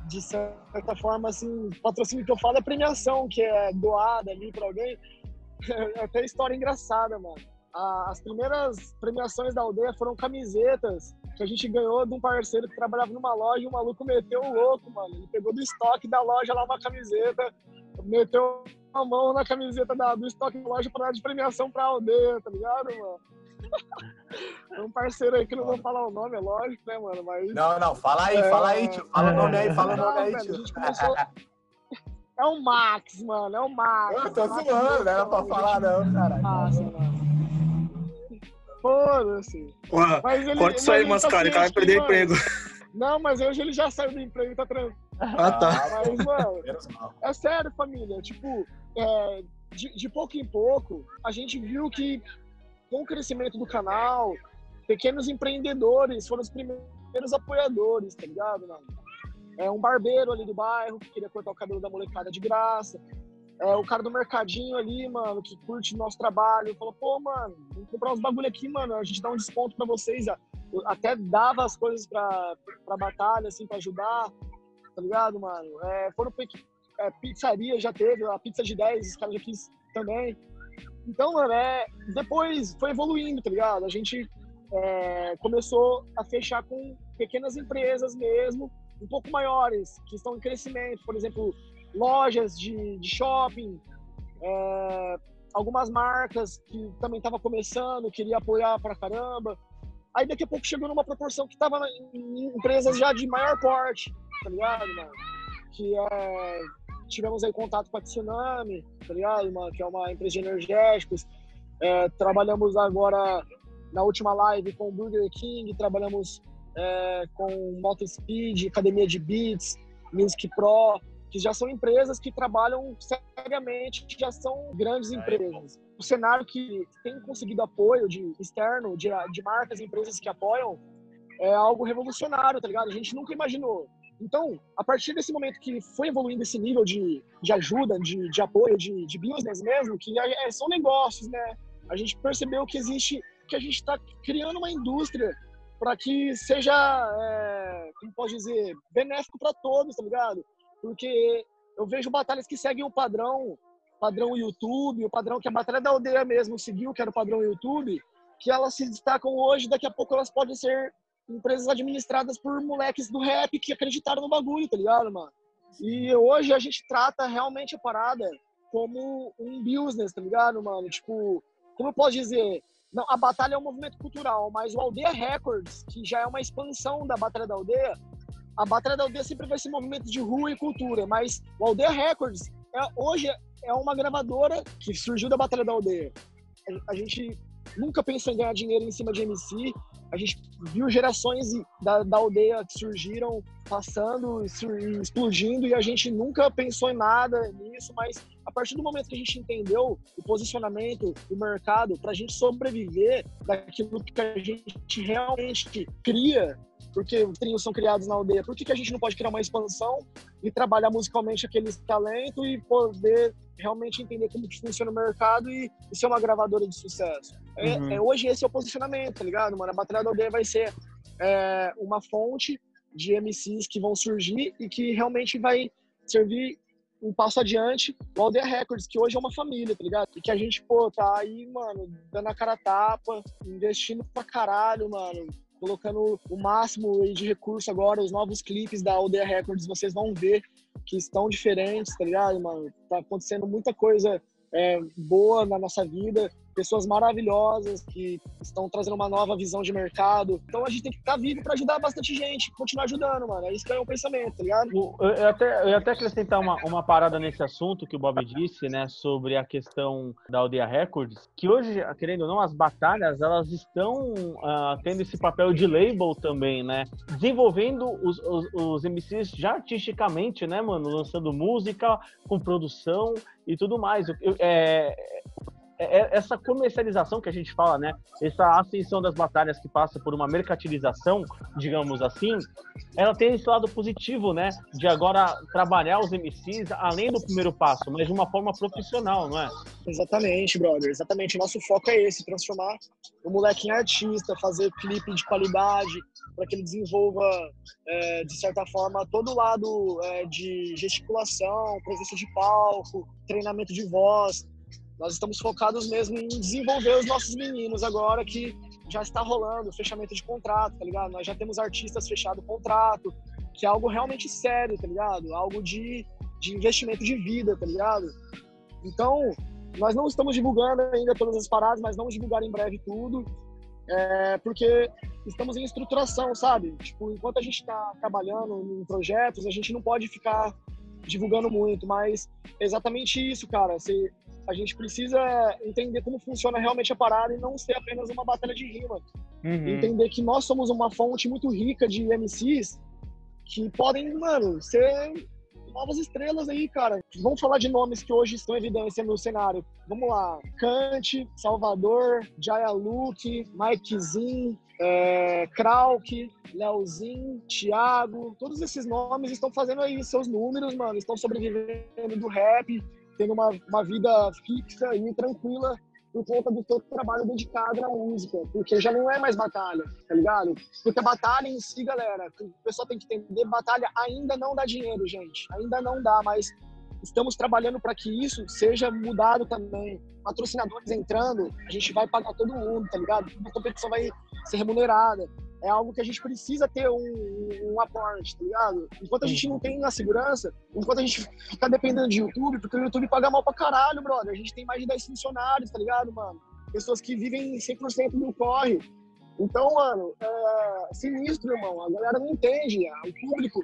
de certa forma, assim, patrocínio que eu falo é premiação, que é doada ali para alguém. [laughs] É até história engraçada, mano as primeiras premiações da aldeia foram camisetas que a gente ganhou de um parceiro que trabalhava numa loja e o maluco meteu o louco, mano. Ele pegou do estoque da loja lá uma camiseta, meteu a mão na camiseta da, do estoque da loja para dar de premiação pra aldeia, tá ligado, mano? [laughs] É um parceiro aí que não vou falar o nome, é lógico, né, mano? Mas. Não, não, fala aí, é... fala aí, tio. Fala o nome aí, fala o nome aí, tio. A gente começou. [laughs] É o Max, mano, é o Max. Eu tô zoando, não era pra falar, não, caralho. Nossa, mano. Foda-se. Mas ele, corta isso aí, Mascari, o cara vai perder emprego. Não, mas hoje ele já saiu do emprego e tá tranquilo. Ah, tá. Mas, mano, é sério, família. Tipo, é, de, de pouco em pouco, a gente viu que com o crescimento do canal, pequenos empreendedores foram os primeiros apoiadores, tá ligado, mano? É um barbeiro ali do bairro que queria cortar o cabelo da molecada de graça. É, o cara do mercadinho ali, mano, que curte nosso trabalho, falou, pô, mano, vamos comprar uns bagulho aqui, mano, a gente dá um desconto pra vocês. Até dava as coisas pra, pra batalha, assim, pra ajudar, tá ligado, mano? É, foram é, pizzaria, já teve, a pizza de 10, os caras já quis também. Então, mano, é, depois foi evoluindo, tá ligado? A gente é, começou a fechar com pequenas empresas mesmo, um pouco maiores, que estão em crescimento. Por exemplo, lojas de, de shopping, é, algumas marcas que também estavam começando, queria apoiar pra caramba. Aí daqui a pouco chegou numa proporção que tava em empresas já de maior porte, tá ligado, mano? Que é, tivemos aí contato com a Tsunami, tá ligado, mano? Que é uma empresa de energéticos. É, trabalhamos agora na última live com o Burger King, trabalhamos é, com Moto Speed, Academia de Beats, Music Pro, que já são empresas que trabalham seriamente, que já são grandes empresas. O cenário que tem conseguido apoio de externo, de, de marcas e empresas que apoiam, é algo revolucionário, tá ligado? A gente nunca imaginou. Então, a partir desse momento que foi evoluindo esse nível de, de ajuda, de, de apoio, de, de business mesmo, que é, são negócios, né? A gente percebeu que existe, que a gente está criando uma indústria para que seja, é, como pode dizer, benéfico para todos, tá ligado? Porque eu vejo batalhas que seguem o padrão, padrão YouTube, o padrão que a Batalha da Aldeia mesmo seguiu, que era o padrão YouTube, que elas se destacam hoje, daqui a pouco elas podem ser empresas administradas por moleques do rap que acreditaram no bagulho, tá ligado, mano? E hoje a gente trata realmente a parada como um business, tá ligado, mano? Tipo, como eu posso dizer? Não, a batalha é um movimento cultural, mas o Aldeia Records, que já é uma expansão da Batalha da Aldeia, a Batalha da Aldeia sempre vai ser movimento de rua e cultura, mas o Aldeia Records é, hoje é uma gravadora que surgiu da Batalha da Aldeia. A, a gente nunca pensou em ganhar dinheiro em cima de MC. A gente viu gerações da, da aldeia que surgiram passando e explodindo e a gente nunca pensou em nada nisso, mas a partir do momento que a gente entendeu o posicionamento do mercado para a gente sobreviver daquilo que a gente realmente cria porque os trinhos são criados na aldeia, por que, que a gente não pode criar uma expansão e trabalhar musicalmente aqueles talentos e poder realmente entender como que funciona o mercado e, e ser uma gravadora de sucesso? É, uhum. É, hoje esse é o posicionamento, tá ligado, mano? A Batalha da Aldeia vai ser é, uma fonte de MCs que vão surgir e que realmente vai servir um passo adiante o Aldeia Records, que hoje é uma família, tá ligado? E que a gente, pô, tá aí, mano, dando a cara a tapa, investindo pra caralho, mano, colocando o máximo de recurso agora, os novos clipes da Aldeia Records, vocês vão ver que estão diferentes, tá ligado, mano? Tá acontecendo muita coisa é, boa na nossa vida, pessoas maravilhosas que estão trazendo uma nova visão de mercado. Então a gente tem que estar vivo para ajudar bastante gente, continuar ajudando, mano. É isso que é o pensamento, tá ligado? Eu até, eu até acrescentar uma, uma parada nesse assunto que o Bob disse, né, sobre a questão da Aldeia Records, que hoje, querendo ou não, as batalhas, elas estão uh, tendo esse papel de label também, né? Desenvolvendo os, os, os MCs já artisticamente, né, mano? Lançando música com produção e tudo mais. Eu, é, é, essa comercialização que a gente fala, né? Essa ascensão das batalhas que passa por uma mercantilização, digamos assim, ela tem esse lado positivo, né? De agora trabalhar os MCs além do primeiro passo, mas de uma forma profissional, não é? Exatamente, brother. Exatamente. Nosso foco é esse: transformar o moleque em artista, fazer clipe de qualidade, para que ele desenvolva, é, de certa forma, todo o lado é, de gesticulação, presença de palco, treinamento de voz. Nós estamos focados mesmo em desenvolver os nossos meninos agora que já está rolando fechamento de contrato, tá ligado? Nós já temos artistas fechado contrato, que é algo realmente sério, tá ligado? Algo de, de investimento de vida, tá ligado? Então, nós não estamos divulgando ainda todas as paradas, mas vamos divulgar em breve tudo, é, porque estamos em estruturação, sabe? Tipo, enquanto a gente está trabalhando em projetos, a gente não pode ficar divulgando muito, mas é exatamente isso, cara. Se, a gente precisa entender como funciona realmente a parada e não ser apenas uma batalha de rima. Uhum. Entender que nós somos uma fonte muito rica de MCs que podem, mano, ser novas estrelas aí, cara. Vamos falar de nomes que hoje estão em evidência no cenário. Vamos lá. Kant, Salvador, Jaya Luke, Mikezinho, é, Krauk, Leozinho, Thiago. Todos esses nomes estão fazendo aí seus números, mano. Estão sobrevivendo do rap, tendo uma, uma vida fixa e tranquila por conta do seu trabalho dedicado à música, porque já não é mais batalha, tá ligado? Porque a batalha em si, galera, o pessoal tem que entender, batalha ainda não dá dinheiro, gente, ainda não dá, mas estamos trabalhando para que isso seja mudado também. Patrocinadores entrando, a gente vai pagar todo mundo, tá ligado? A competição vai ser remunerada é algo que a gente precisa ter um, um aporte, tá ligado? Enquanto a gente não tem a segurança, enquanto a gente fica dependendo de YouTube, porque o YouTube paga mal pra caralho, brother. A gente tem mais de 10 funcionários, tá ligado, mano? Pessoas que vivem 100% do corre. Então, mano, é sinistro, irmão. A galera não entende. O público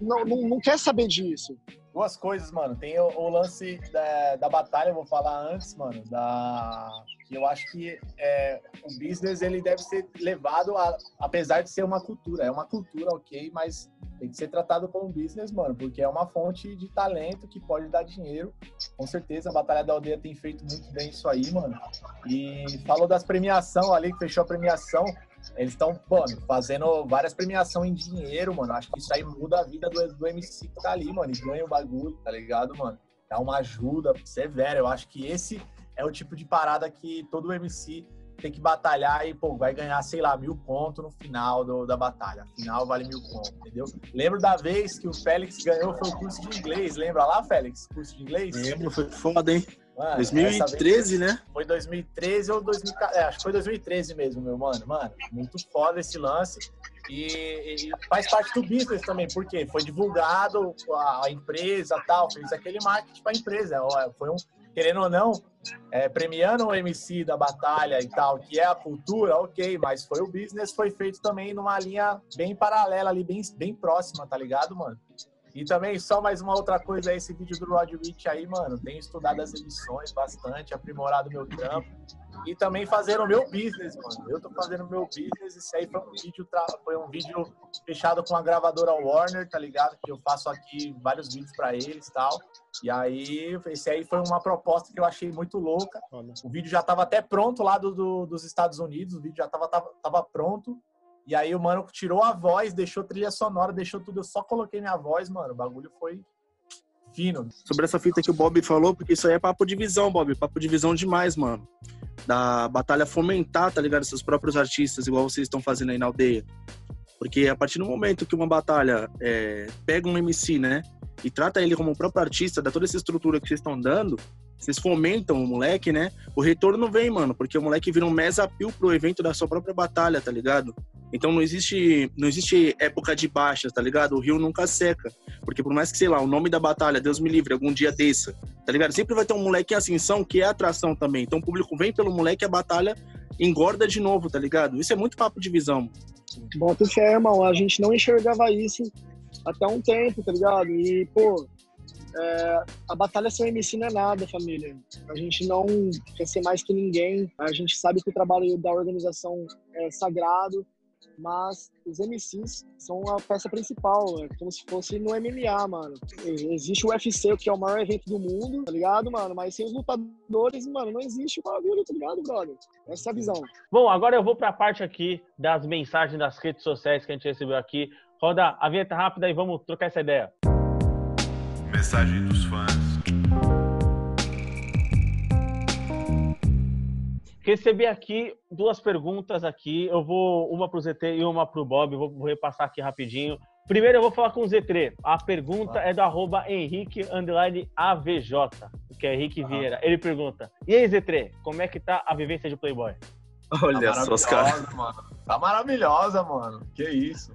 não, não, não quer saber disso duas coisas, mano. Tem o, o lance da, da, batalha, eu vou falar antes, mano, da eu acho que é, o business ele deve ser levado a, apesar de ser uma cultura, é uma cultura, ok, mas tem que ser tratado como um business, mano, porque é uma fonte de talento que pode dar dinheiro. Com certeza a Batalha da Aldeia tem feito muito bem isso aí, mano. E falou das premiação ali, que fechou a premiação. Eles estão, mano, fazendo várias premiações em dinheiro, mano. Acho que isso aí muda a vida do, do MC que tá ali, mano. E ganha o bagulho, tá ligado, mano? Dá uma ajuda severa. Eu acho que esse é o tipo de parada que todo MC tem que batalhar e, pô, vai ganhar, sei lá, mil pontos no final do, da batalha. Final vale mil pontos, entendeu? Lembro da vez que o Félix ganhou, foi o curso de inglês. Lembra lá, Félix? Curso de inglês? Lembro, foi foda, hein? Mano, 2013, né? Foi 2013 ou 2014. É, acho que foi 2013 mesmo, meu mano. Mano, muito foda esse lance. E, e, faz parte do business também, porque foi divulgado a, a empresa tal, fez aquele marketing para a empresa. Foi um, querendo ou não, é, premiando o MC da batalha e tal, que é a cultura, ok, mas foi o business, foi feito também numa linha bem paralela ali, bem, bem próxima, tá ligado, mano? E também, só mais uma outra coisa, esse vídeo do Rod Rich aí, mano, tenho estudado as edições bastante, aprimorado meu trampo e também fazer o meu business, mano. Eu tô fazendo o meu business, isso aí foi um vídeo, foi um vídeo fechado com a gravadora Warner, tá ligado? Que eu faço aqui vários vídeos para eles e tal. E aí, esse aí foi uma proposta que eu achei muito louca. O vídeo já tava até pronto lá do, do dos Estados Unidos, o vídeo já tava, tava, tava pronto. E aí o mano tirou a voz, deixou trilha sonora, deixou tudo. Eu só coloquei minha voz, mano. O bagulho foi fino. Sobre essa fita que o Bob falou, porque isso aí é papo de visão, Bob. Papo de visão demais, mano. Da batalha fomentar, tá ligado? Seus próprios artistas, igual vocês estão fazendo aí na aldeia. Porque a partir do momento que uma batalha é, pega um MC, né? E trata ele como o próprio artista, dá toda essa estrutura que vocês estão dando, vocês fomentam o moleque, né? O retorno vem, mano, porque o moleque vira um mesa appeal pro evento da sua própria batalha, tá ligado? Então não existe, não existe época de baixas, tá ligado? O rio nunca seca. Porque por mais que, sei lá, o nome da batalha, Deus me livre, algum dia desça, tá ligado? Sempre vai ter um moleque em ascensão que é atração também. Então o público vem pelo moleque a batalha engorda de novo, tá ligado? Isso é muito papo de visão. Bota fé, irmão. A gente não enxergava isso até um tempo, tá ligado? E, pô, é, a batalha sem MC não é nada, família. A gente não quer ser mais que ninguém. A gente sabe que o trabalho da organização é sagrado. mas os MCs são a peça principal, é como se fosse no MMA, mano. Existe o UFC, que é o maior evento do mundo, tá ligado, mano? Mas sem os lutadores, mano, não existe o bagulho, tá ligado, brother? Essa é a visão. Bom, agora eu vou pra parte aqui das mensagens das redes sociais que a gente recebeu aqui. Roda a vinheta rápida e vamos trocar essa ideia. Mensagem dos fãs. Recebi aqui duas perguntas aqui. Eu vou uma para o ZT e uma para o Bob. Vou, vou, repassar aqui rapidinho. Primeiro eu vou falar com o Z3. A pergunta é do arroba Henrique AVJ, que é Henrique Vieira. Ele pergunta: E aí, Z3, como é que tá a vivência de Playboy? Olha tá só, os caras. Tá maravilhosa, mano. Que isso.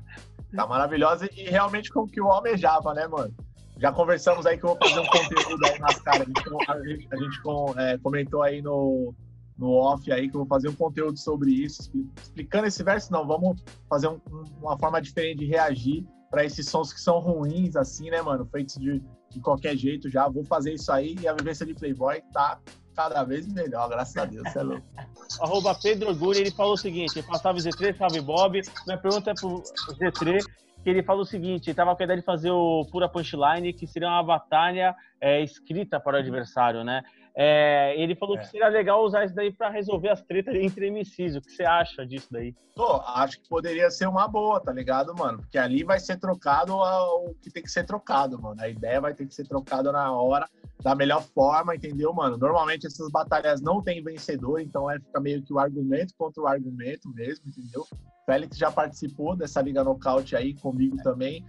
Tá maravilhosa e realmente com o que o almejava, né, mano? Já conversamos aí que eu vou fazer um conteúdo aí nas caras. A gente, a gente é, comentou aí no, no off aí, que eu vou fazer um conteúdo sobre isso, explicando esse verso. Não, vamos fazer um, uma forma diferente de reagir para esses sons que são ruins, assim, né, mano? Feitos de, de qualquer jeito já. Vou fazer isso aí e a vivência de Playboy tá cada vez melhor, graças a Deus, é louco. [laughs] Arroba Pedro Orgulho, ele falou o seguinte: salve Z3, salve Bob. Minha pergunta é pro Z3 que ele falou o seguinte: estava com a ideia de fazer o Pura Punchline, que seria uma batalha é, escrita para o adversário, né? É, ele falou é. que seria legal usar isso daí para resolver as tretas entre MCs. O que você acha disso daí? Pô, acho que poderia ser uma boa, tá ligado, mano? Porque ali vai ser trocado o que tem que ser trocado, mano. A ideia vai ter que ser trocada na hora, da melhor forma, entendeu, mano? Normalmente essas batalhas não tem vencedor, então é, fica meio que o argumento contra o argumento mesmo, entendeu? Félix já participou dessa Liga Nocaute aí comigo também.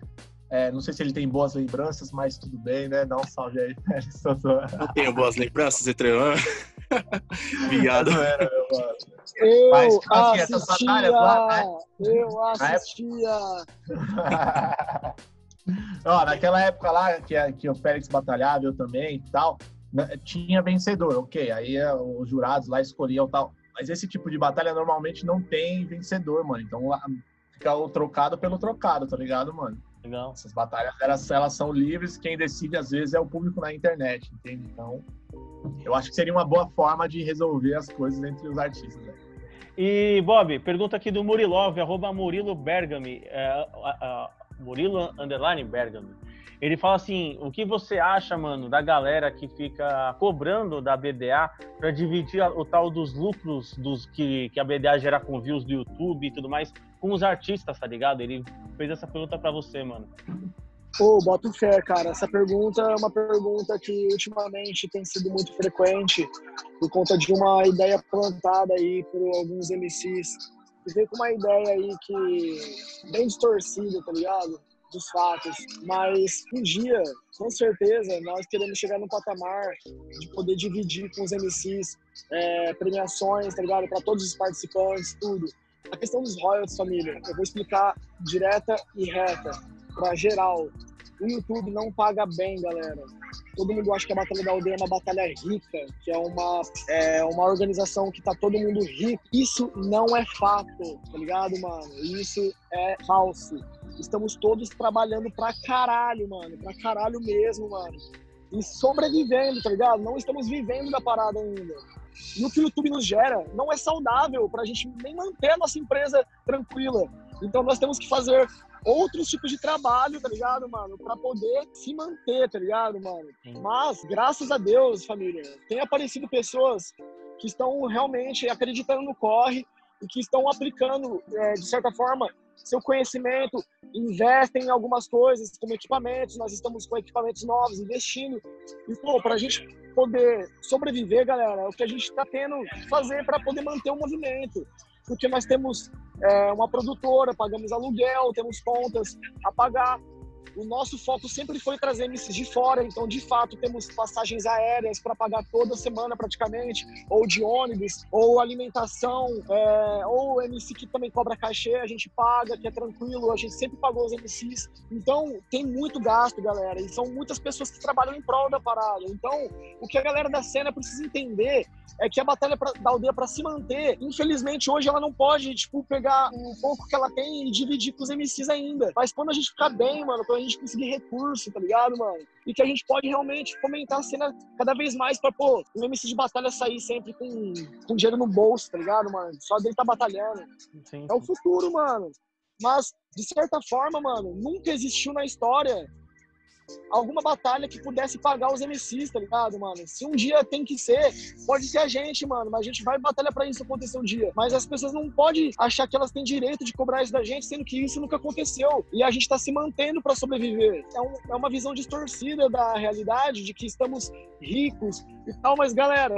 É, não sei se ele tem boas lembranças, mas tudo bem, né? Dá um salve aí, [laughs] Félix. Não tenho boas lembranças. Não [laughs] era, meu mano. Eu mas, tipo assim, assistia, essas batalhas lá, né? Eu [laughs] assistia. Ó, naquela época lá, que, que o Félix batalhava, eu também e tal, né, tinha vencedor, ok. Aí é, os jurados lá escolhiam tal. Mas esse tipo de batalha normalmente não tem vencedor, mano. Então fica o trocado pelo trocado, tá ligado, mano? Legal. Essas batalhas, elas, elas são livres, quem decide às vezes é o público na internet, entende? Então, eu acho que seria uma boa forma de resolver as coisas entre os artistas. Né? E, Bob, pergunta aqui do Murilov, arroba Murilo Bergami, é, Murilo Underline Bergami. Ele fala assim: o que você acha, mano, da galera que fica cobrando da BDA para dividir o tal dos lucros dos que, que a BDA gera com views do YouTube e tudo mais com os artistas, tá ligado? Ele fez essa pergunta para você, mano. Pô, oh, boto fé, cara. Essa pergunta é uma pergunta que ultimamente tem sido muito frequente por conta de uma ideia plantada aí por alguns MCs que veio com uma ideia aí que bem distorcida, tá ligado? Dos fatos, mas um dia, com certeza, nós queremos chegar no patamar de poder dividir com os MCs é, premiações, tá ligado? Para todos os participantes, tudo. A questão dos royalties, família, eu vou explicar direta e reta, para geral. O YouTube não paga bem, galera. Todo mundo acha que a Batalha da Aldeia é uma batalha rica, que é uma, é uma organização que tá todo mundo rico. Isso não é fato, tá ligado, mano? Isso é falso. Estamos todos trabalhando pra caralho, mano. Pra caralho mesmo, mano. E sobrevivendo, tá ligado? Não estamos vivendo da parada ainda. E o que o YouTube nos gera não é saudável pra gente nem manter a nossa empresa tranquila. Então nós temos que fazer outros tipos de trabalho, tá ligado, mano? Pra poder se manter, tá ligado, mano? Mas, graças a Deus, família, tem aparecido pessoas que estão realmente acreditando no corre e que estão aplicando, é, de certa forma, seu conhecimento, investem em algumas coisas, como equipamentos, nós estamos com equipamentos novos, investindo. E, pô, pra gente poder sobreviver, galera, é o que a gente está tendo que fazer para poder manter o movimento porque nós temos é, uma produtora, pagamos aluguel, temos contas a pagar. O nosso foco sempre foi trazer MCs de fora, então de fato temos passagens aéreas para pagar toda semana praticamente, ou de ônibus, ou alimentação, é, ou MC que também cobra cachê, a gente paga, que é tranquilo, a gente sempre pagou os MCs. Então tem muito gasto, galera, e são muitas pessoas que trabalham em prol da parada. Então o que a galera da cena precisa entender é que a batalha pra, da aldeia para se manter, infelizmente hoje ela não pode, tipo, pegar um pouco que ela tem e dividir com os MCs ainda. Mas quando a gente ficar bem, mano, quando a gente conseguir recurso, tá ligado, mano? E que a gente pode realmente fomentar a cena cada vez mais pra, pô, o MC de batalha sair sempre com, com dinheiro no bolso, tá ligado, mano? Só dele tá batalhando. Sim, É o futuro, mano. Mas, de certa forma, mano, nunca existiu na história alguma batalha que pudesse pagar os MCs, tá ligado, mano? Se um dia tem que ser, pode ser a gente, mano, mas a gente vai batalhar pra isso acontecer um dia. Mas as pessoas não podem achar que elas têm direito de cobrar isso da gente, sendo que isso nunca aconteceu. E a gente tá se mantendo pra sobreviver. É, um- é uma visão distorcida da realidade, de que estamos ricos e tal, mas galera,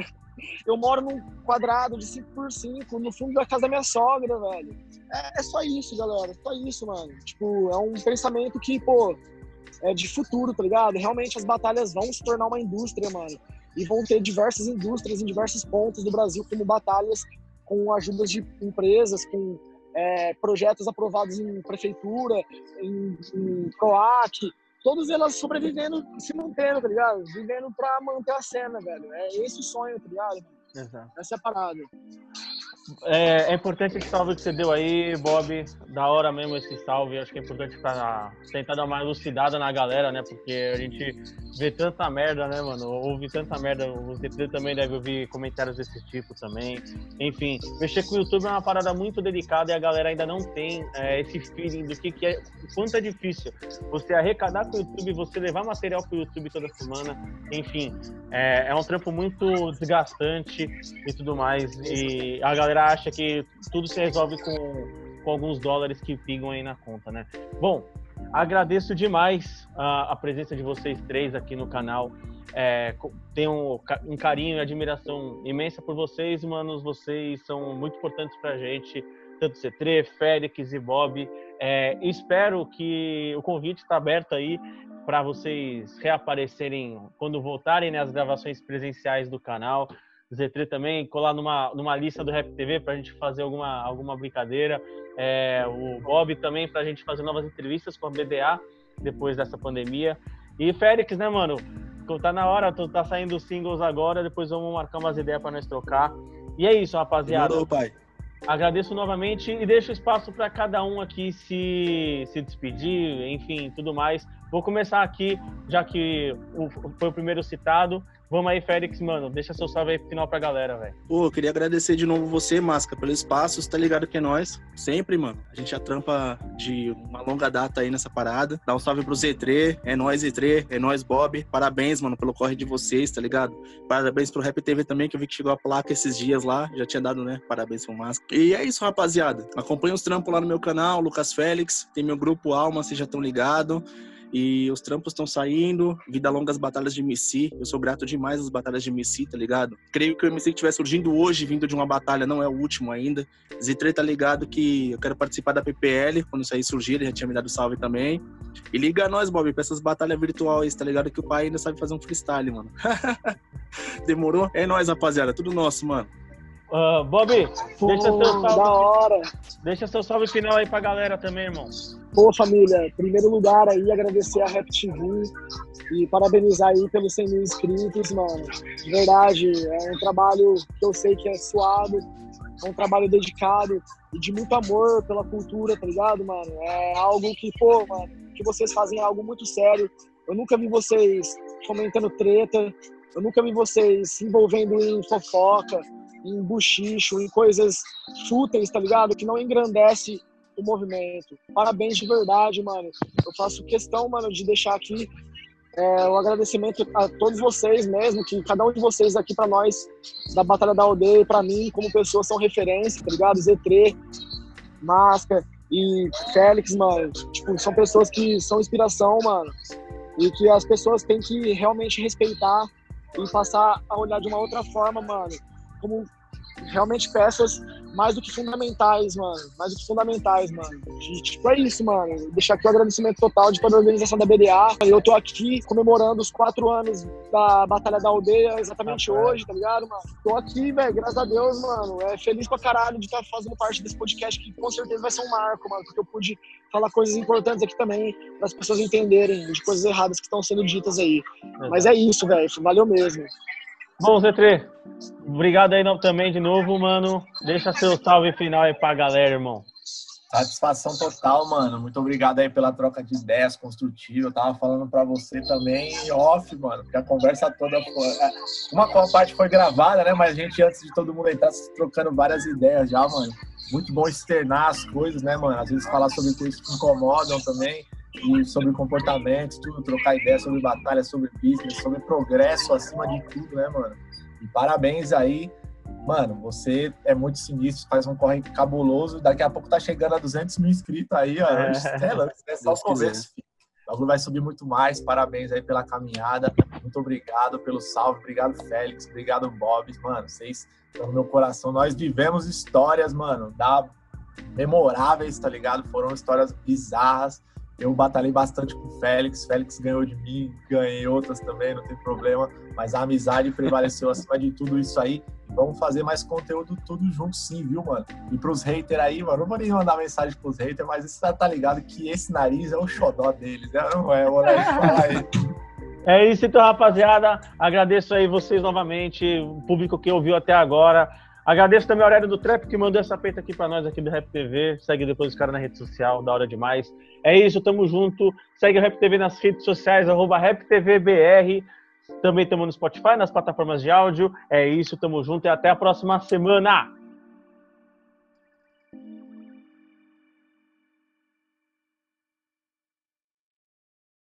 eu moro num quadrado de 5x5 no fundo da casa da minha sogra, velho. É, é só isso, galera. Só isso, mano. Tipo, é um pensamento que, pô, é de futuro, tá ligado? Realmente as batalhas vão se tornar uma indústria, mano. E vão ter diversas indústrias em diversos pontos do Brasil, como batalhas com ajudas de empresas, com é, projetos aprovados em prefeitura, em, em PROAC, todas elas sobrevivendo, se mantendo, tá ligado? Vivendo pra manter a cena, velho. É esse o sonho, tá ligado? Exato. Essa é a parada. É, é importante esse salve que você deu aí, Bob. Da hora mesmo esse salve. Acho que é importante pra tentar dar uma elucidada na galera, né? Porque a gente vê tanta merda, né, mano? Ouve tanta merda. O ZT também deve ouvir comentários desse tipo também. Enfim, mexer com o YouTube é uma parada muito delicada e a galera ainda não tem é, esse feeling do que, que é, quanto é difícil você arrecadar com o YouTube, você levar material pro YouTube toda semana. Enfim, é, é um trampo muito desgastante e tudo mais. E a galera acha que tudo se resolve com, com alguns dólares que pingam aí na conta, né? Bom, agradeço demais a, a presença de vocês três aqui no canal. É, tenho um ca- carinho e admiração imensa por vocês, manos. Vocês são muito importantes pra gente, tanto C3, Félix e Bob. É, espero que o convite está aberto aí para vocês reaparecerem quando voltarem né, as gravações presenciais do canal. Z3 também, colar numa, numa lista do Rap TV para a gente fazer alguma, alguma brincadeira. É, o Bob também para a gente fazer novas entrevistas com a BDA depois dessa pandemia. E Félix, né, mano? Tá na hora, tá saindo os singles agora, depois vamos marcar umas ideias para nós trocar. E é isso, rapaziada. Demorou, pai. Agradeço novamente e deixo espaço para cada um aqui se, se despedir, enfim, tudo mais. Vou começar aqui, já que o, foi o primeiro citado. Vamos aí, Félix, mano, deixa seu salve aí final pra galera, velho. Pô, eu queria agradecer de novo você, Masca, pelo espaço, você tá ligado que é nós. Sempre, mano. A gente já trampa de uma longa data aí nessa parada. Dá um salve pro Z3, é nóis Z3, é nóis Bob. Parabéns, mano, pelo corre de vocês, tá ligado? Parabéns pro Rap TV também, que eu vi que chegou a placa esses dias lá. Já tinha dado, né? Parabéns pro Masca. E é isso, rapaziada. Acompanha os trampos lá no meu canal, Lucas Félix. Tem meu grupo Alma, vocês já estão ligados. E os trampos estão saindo. Vida longa as batalhas de MC. Eu sou grato demais às batalhas de MC, tá ligado? Creio que o MC que estiver surgindo hoje, vindo de uma batalha, não é o último ainda. Z3 tá ligado que eu quero participar da PPL. Quando aí surgir, ele já tinha me dado salve também. E liga nós, Bob, pra essas batalhas virtuais, tá ligado? Que o pai ainda sabe fazer um freestyle, mano. [laughs] Demorou? É nóis, rapaziada. Tudo nosso, mano. Ah, Bob, Pô, deixa seu da salve, hora. deixa seu salve final aí pra galera também, irmão. Pô, família, em primeiro lugar aí, agradecer a Rap TV e parabenizar aí pelos 100 mil inscritos, mano. De verdade, é um trabalho que eu sei que é suado, é um trabalho dedicado e de muito amor pela cultura, tá ligado, mano? É algo que, pô, mano, que vocês fazem é algo muito sério. Eu nunca vi vocês fomentando treta, eu nunca vi vocês se envolvendo em fofoca, em buchicho, em coisas fúteis, tá ligado? Que não engrandece o movimento. Parabéns de verdade, mano. Eu faço questão, mano, de deixar aqui é, um agradecimento a todos vocês mesmo, que cada um de vocês aqui pra nós, da Batalha da Aldeia, pra mim, como pessoa, são referência, tá ligado? Z3, Máscara e Félix, mano. Tipo, são pessoas que são inspiração, mano. E que as pessoas têm que realmente respeitar e passar a olhar de uma outra forma, mano. Como realmente peças mais do que fundamentais, mano. Mais do que fundamentais, mano. E, tipo, é isso, mano. Deixar aqui o agradecimento total de toda a organização da BDA. Eu tô aqui comemorando os quatro anos da Batalha da Aldeia exatamente Ah, hoje, tá ligado, mano? Tô aqui, velho, graças a Deus, mano. É feliz pra caralho de estar fazendo parte desse podcast que com certeza vai ser um marco, mano. Porque eu pude falar coisas importantes aqui também, para as pessoas entenderem de coisas erradas que estão sendo ditas aí. Mas é isso, velho. Valeu mesmo. Bom, Z3, obrigado aí também de novo, mano. Deixa seu salve final aí pra galera, irmão. Satisfação total, mano. Muito obrigado aí pela troca de ideias construtiva. Eu tava falando para você também off, mano, porque a conversa toda foi. É, uma parte foi gravada, né? Mas a gente, antes de todo mundo entrar, trocando várias ideias já, mano. Muito bom externar as coisas, né, mano? Às vezes falar sobre coisas que incomodam também e sobre comportamentos, tudo, trocar ideias sobre batalha, sobre business, sobre progresso acima de tudo, né, mano? E parabéns aí mano, você é muito sinistro, faz um corre cabuloso, daqui a pouco tá chegando a 200 mil inscritos aí, ó. É, é, é só o começo, filho. O vai subir muito mais. Parabéns aí pela caminhada. Muito obrigado pelo salve. Obrigado, Félix. Obrigado, Bob. Mano, vocês estão no meu coração. Nós vivemos histórias, mano, da memoráveis, tá ligado? Foram histórias bizarras. Eu batalhei bastante com o Félix, Félix ganhou de mim, ganhei outras também, não tem problema, mas a amizade prevaleceu acima de tudo isso aí. Vamos fazer mais conteúdo tudo junto sim, viu, mano? E pros haters aí, mano, não vou nem mandar mensagem pros haters, mas você tá ligado que esse nariz é o xodó deles, né? Não é, falar aí. É isso então, rapaziada. Agradeço aí vocês novamente, o público que ouviu até agora. Agradeço também a Aurélio do Trap que mandou essa peita aqui para nós aqui do Rap TV. Segue depois os caras na rede social, da hora demais. É isso, tamo junto. Segue o Rap TV nas redes sociais, arroba RapTVBR. Também estamos no Spotify, nas plataformas de áudio. É isso, tamo junto e até a próxima semana.